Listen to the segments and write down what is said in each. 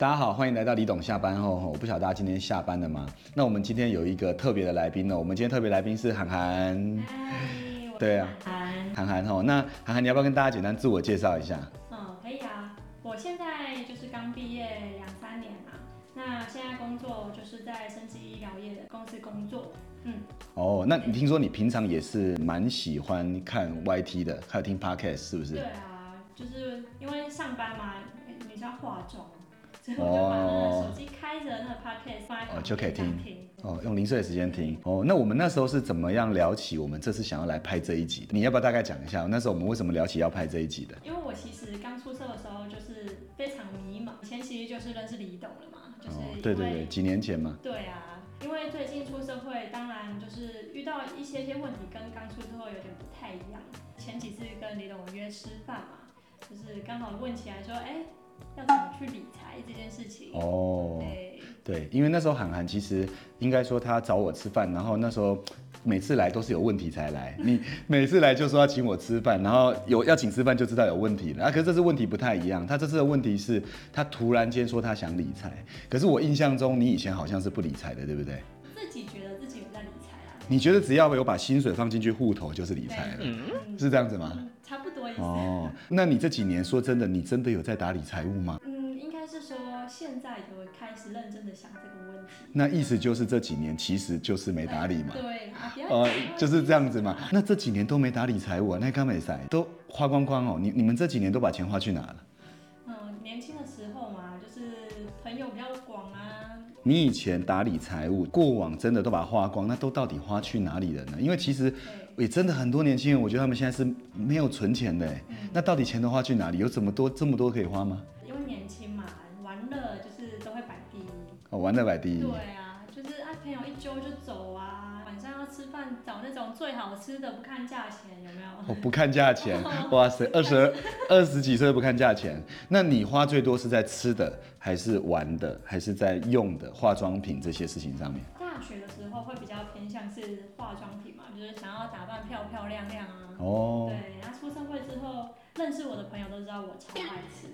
大家好，欢迎来到李董下班后。我不晓得大家今天下班了吗？那我们今天有一个特别的来宾呢。我们今天特别来宾是涵涵。嗨，对啊涵。涵涵哦，那涵涵你要不要跟大家简单自我介绍一下？嗯，可以啊。我现在就是刚毕业两三年嘛，那现在工作就是在生技医疗业的公司工作。嗯。哦，那你听说你平常也是蛮喜欢看 YT 的，还有听 Podcast 是不是？对啊，就是因为上班嘛，你是要化妆。所以我就把那个手机开着，那个 podcast 放在旁边就可以听听。哦，用零碎的时间听。哦，那我们那时候是怎么样聊起我们这次想要来拍这一集的？你要不要大概讲一下？那时候我们为什么聊起要拍这一集的？因为我其实刚出社的时候就是非常迷茫，前期就是认识李董了嘛，就是对对对，几年前嘛。对啊，因为最近出社会，当然就是遇到一些些问题，跟刚出社会有点不太一样。前几次跟李董约吃饭嘛，就是刚好问起来说，哎。要怎么去理财这件事情？哦，对对，因为那时候韩寒其实应该说他找我吃饭，然后那时候 每次来都是有问题才来。你 每次来就说要请我吃饭，然后有要请吃饭就知道有问题了啊。可是这次问题不太一样，他这次的问题是他突然间说他想理财，可是我印象中你以前好像是不理财的，对不对？自己觉得自己有在理财啊？你觉得只要有把薪水放进去户头就是理财了，是这样子吗？差不多意思。哦，那你这几年说真的，你真的有在打理财务吗？嗯，应该是说现在有开始认真的想这个问题。那意思就是这几年其实就是没打理嘛。对，呃，就是这样子嘛。那这几年都没打理财务啊，那刚没塞都花光光哦。你你们这几年都把钱花去哪了？嗯，年轻的时候嘛，就是朋友比较广啊。你以前打理财务，过往真的都把它花光，那都到底花去哪里了呢？因为其实。也真的很多年轻人，我觉得他们现在是没有存钱的。那到底钱都花去哪里？有这么多这么多可以花吗？因为年轻嘛，玩乐就是都会摆第一。哦，玩乐摆第一。对啊，就是啊，朋友一揪就走啊。晚上要吃饭，找那种最好吃的，不看价钱，有没有？哦，不看价钱，哇塞，二十二十几岁不看价钱。那你花最多是在吃的，还是玩的，还是在用的化妆品这些事情上面？大学的时候会比较偏向是化妆品嘛，就是想要打扮漂漂亮亮啊。哦。对，然后出社会之后，认识我的朋友都知道我超爱吃。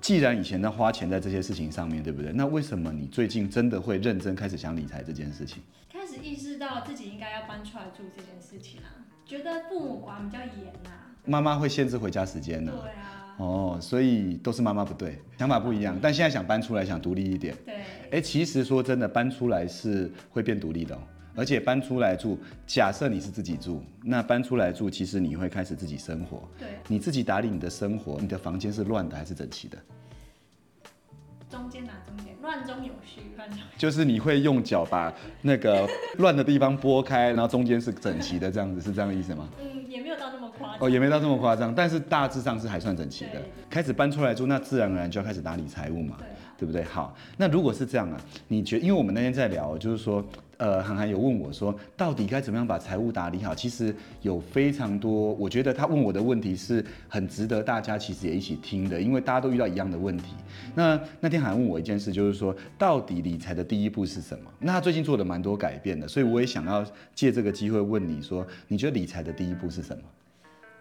既然以前在花钱在这些事情上面，对不对？那为什么你最近真的会认真开始想理财这件事情？开始意识到自己应该要搬出来住这件事情啊，觉得父母管比较严呐。妈妈会限制回家时间呢。对啊。哦，所以都是妈妈不对，想法不一样。但现在想搬出来，想独立一点。对。哎，其实说真的，搬出来是会变独立的，哦而且搬出来住，假设你是自己住，那搬出来住，其实你会开始自己生活。对。你自己打理你的生活，你的房间是乱的还是整齐的？中间哪中间？乱中有序，乱中。就是你会用脚把那个乱的地方拨开，然后中间是整齐的，这样子是这样的意思吗？嗯。也没有到那么夸张哦，也没到这么夸张，但是大致上是还算整齐的。开始搬出来住，那自然而然就要开始打理财务嘛，对不对？好，那如果是这样啊，你觉，因为我们那天在聊，就是说。呃，涵涵有问我说，到底该怎么样把财务打理好？其实有非常多，我觉得他问我的问题是很值得大家其实也一起听的，因为大家都遇到一样的问题。那那天涵问我一件事，就是说，到底理财的第一步是什么？那他最近做了蛮多改变的，所以我也想要借这个机会问你说，你觉得理财的第一步是什么？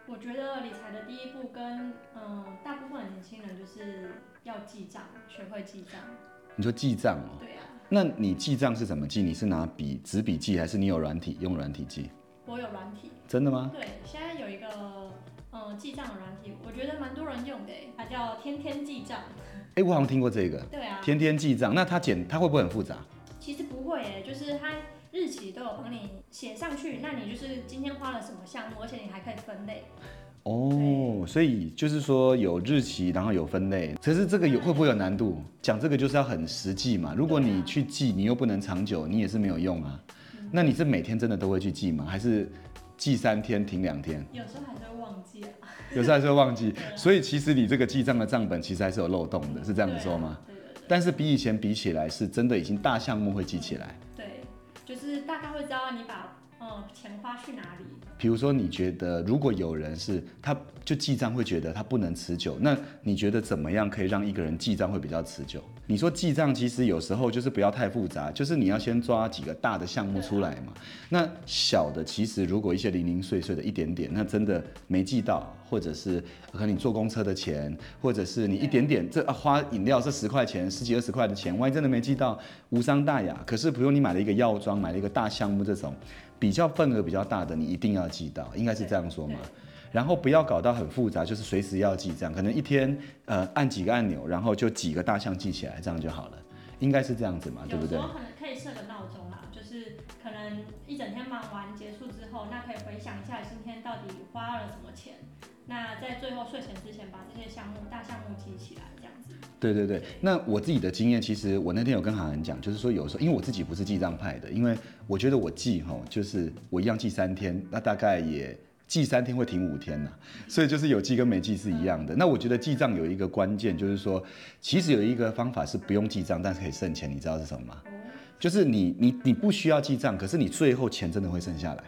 我觉得理财的第一步跟嗯，大部分的年轻人就是要记账，学会记账。你说记账哦？对啊。那你记账是怎么记？你是拿笔纸笔记，还是你有软体用软体记？我有软体。真的吗？对，现在有一个嗯记账的软体，我觉得蛮多人用的，它叫天天记账。哎，我好像听过这个。对啊。天天记账，那它简它会不会很复杂？其实不会诶，就是它日期都有帮你写上去，那你就是今天花了什么项目，而且你还可以分类。哦，所以就是说有日期，然后有分类，可是这个有会不会有难度？讲这个就是要很实际嘛。如果你去记，你又不能长久，你也是没有用啊。那你是每天真的都会去记吗？还是记三天停两天？有时候还是会忘记啊。有时候还是会忘记，所以其实你这个记账的账本其实还是有漏洞的，是这样子说吗？但是比以前比起来，是真的已经大项目会记起来。就是大概会教你把。钱花去哪里？比如说，你觉得如果有人是他就记账会觉得他不能持久，那你觉得怎么样可以让一个人记账会比较持久？你说记账其实有时候就是不要太复杂，就是你要先抓几个大的项目出来嘛。那小的其实如果一些零零碎碎的一点点，那真的没记到，或者是可能你坐公车的钱，或者是你一点点这、啊、花饮料这十块钱、十几二十块的钱，万一真的没记到，无伤大雅。可是比如你买了一个药妆，买了一个大项目这种。比较份额比较大的，你一定要记到，应该是这样说嘛。然后不要搞到很复杂，就是随时要记这样，可能一天呃按几个按钮，然后就几个大项记起来，这样就好了，应该是这样子嘛，对不对？可以设个闹钟，一整天忙完结束之后，那可以回想一下今天到底花了什么钱，那在最后睡前之前把这些项目大项目记起来，这样子。对对对，那我自己的经验，其实我那天有跟韩寒讲，就是说有时候，因为我自己不是记账派的，因为我觉得我记哈，就是我一样记三天，那大概也记三天会停五天呐，所以就是有记跟没记是一样的。那我觉得记账有一个关键，就是说，其实有一个方法是不用记账，但是可以剩钱，你知道是什么吗？就是你你你不需要记账，可是你最后钱真的会剩下来。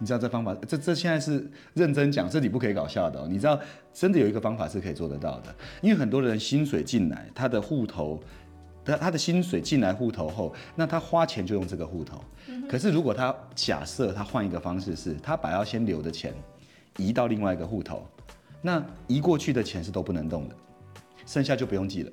你知道这方法，这这现在是认真讲，这里不可以搞笑的。你知道，真的有一个方法是可以做得到的。因为很多人薪水进来，他的户头，他他的薪水进来户头后，那他花钱就用这个户头。可是如果他假设他换一个方式，是他把要先留的钱移到另外一个户头，那移过去的钱是都不能动的，剩下就不用记了。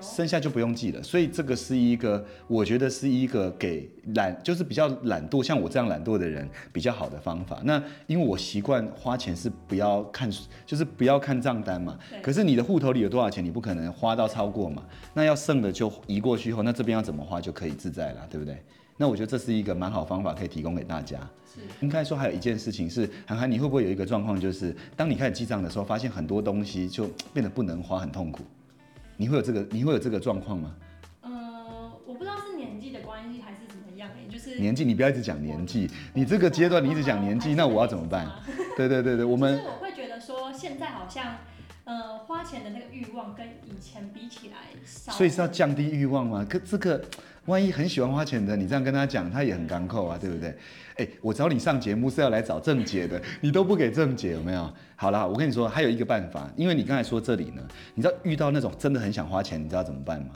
剩下就不用记了，所以这个是一个，我觉得是一个给懒，就是比较懒惰，像我这样懒惰的人比较好的方法。那因为我习惯花钱是不要看，就是不要看账单嘛。可是你的户头里有多少钱，你不可能花到超过嘛。那要剩的就移过去后，那这边要怎么花就可以自在了，对不对？那我觉得这是一个蛮好方法，可以提供给大家。是。应该说还有一件事情是，涵涵，你会不会有一个状况，就是当你开始记账的时候，发现很多东西就变得不能花，很痛苦。你会有这个，你会有这个状况吗？呃，我不知道是年纪的关系还是怎么样哎，就是年纪，你不要一直讲年纪，你这个阶段你一直讲年纪，那我要怎么办？对对对对，我们。是我会觉得说，现在好像，呃，花钱的那个欲望跟以前比起来少。所以是要降低欲望吗？可这个，万一很喜欢花钱的，你这样跟他讲，他也很干扣啊，对不对？哎，我找你上节目是要来找正解的，你都不给正解，有没有？好了，我跟你说，还有一个办法，因为你刚才说这里呢，你知道遇到那种真的很想花钱，你知道怎么办吗？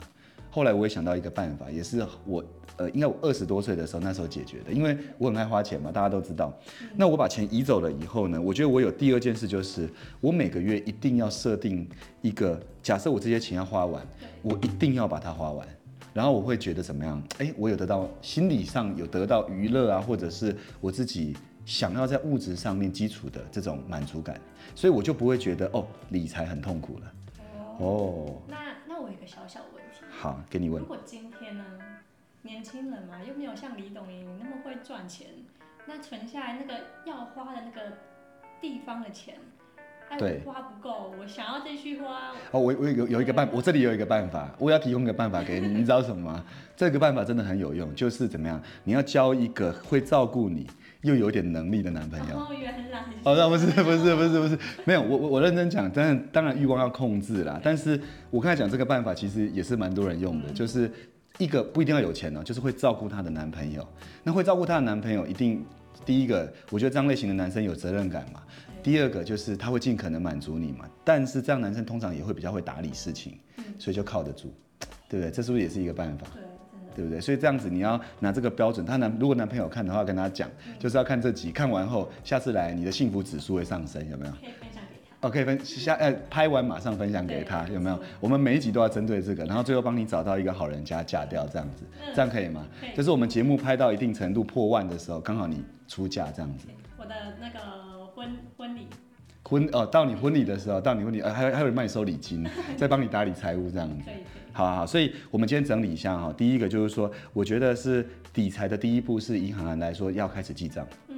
后来我也想到一个办法，也是我呃，应该我二十多岁的时候那时候解决的，因为我很爱花钱嘛，大家都知道。那我把钱移走了以后呢，我觉得我有第二件事就是，我每个月一定要设定一个，假设我这些钱要花完，我一定要把它花完。然后我会觉得怎么样？哎，我有得到心理上有得到娱乐啊，或者是我自己想要在物质上面基础的这种满足感，所以我就不会觉得哦，理财很痛苦了。哦，那那我有一个小小的问题。好，给你问。如果今天呢，年轻人嘛，又没有像李董莹那么会赚钱，那存下来那个要花的那个地方的钱。对，花不够，我想要继续花。哦，我我有有一个办，我这里有一个办法，我要提供一个办法给你，你知道什么吗？这个办法真的很有用，就是怎么样？你要交一个会照顾你又有点能力的男朋友。哦，原来。哦，那不是不是不是不是，没有，我我我认真讲，当然当然欲望要控制啦。但是我刚才讲这个办法，其实也是蛮多人用的，就是一个不一定要有钱哦，就是会照顾她的男朋友。那会照顾她的男朋友，一定第一个，我觉得这样类型的男生有责任感嘛。第二个就是他会尽可能满足你嘛，但是这样男生通常也会比较会打理事情，所以就靠得住，对不对？这是不是也是一个办法？对，对不对？所以这样子你要拿这个标准，他男如果男朋友看的话，跟他讲，就是要看这集，看完后下次来你的幸福指数会上升，有没有？可以分享给他。OK，分下呃拍完马上分享给他，有没有？我们每一集都要针对这个，然后最后帮你找到一个好人家嫁掉，这样子，这样可以吗？就是我们节目拍到一定程度破万的时候，刚好你出嫁这样子。我的那个。婚婚礼，婚哦，到你婚礼的时候，到你婚礼，呃，还有还有人帮你收礼金，再帮你打理财务这样子。好好好，所以我们今天整理一下哈。第一个就是说，我觉得是理财的第一步是银行来说要开始记账。嗯。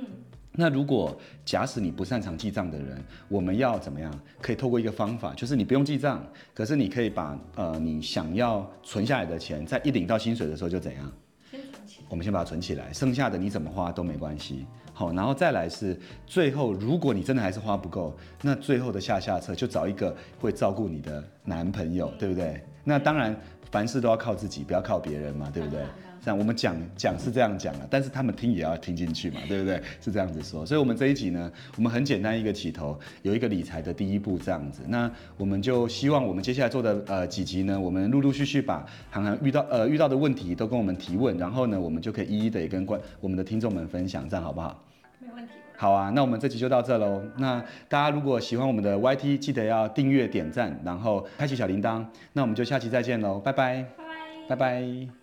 那如果假使你不擅长记账的人，我们要怎么样？可以透过一个方法，就是你不用记账，可是你可以把呃你想要存下来的钱，在一领到薪水的时候就怎样？我们先把它存起来，剩下的你怎么花都没关系。好，然后再来是最后，如果你真的还是花不够，那最后的下下策就找一个会照顾你的男朋友，对不对？那当然凡事都要靠自己，不要靠别人嘛，对不对这样我们讲讲是这样讲了，但是他们听也要听进去嘛，对不对？是这样子说。所以，我们这一集呢，我们很简单一个起头，有一个理财的第一步这样子。那我们就希望我们接下来做的呃几集呢，我们陆陆续续把涵涵遇到呃遇到的问题都跟我们提问，然后呢，我们就可以一一的也跟观我们的听众们分享，这样好不好？没问题。好啊，那我们这集就到这喽。那大家如果喜欢我们的 YT，记得要订阅、点赞，然后开启小铃铛。那我们就下期再见喽，拜拜，拜拜。拜拜。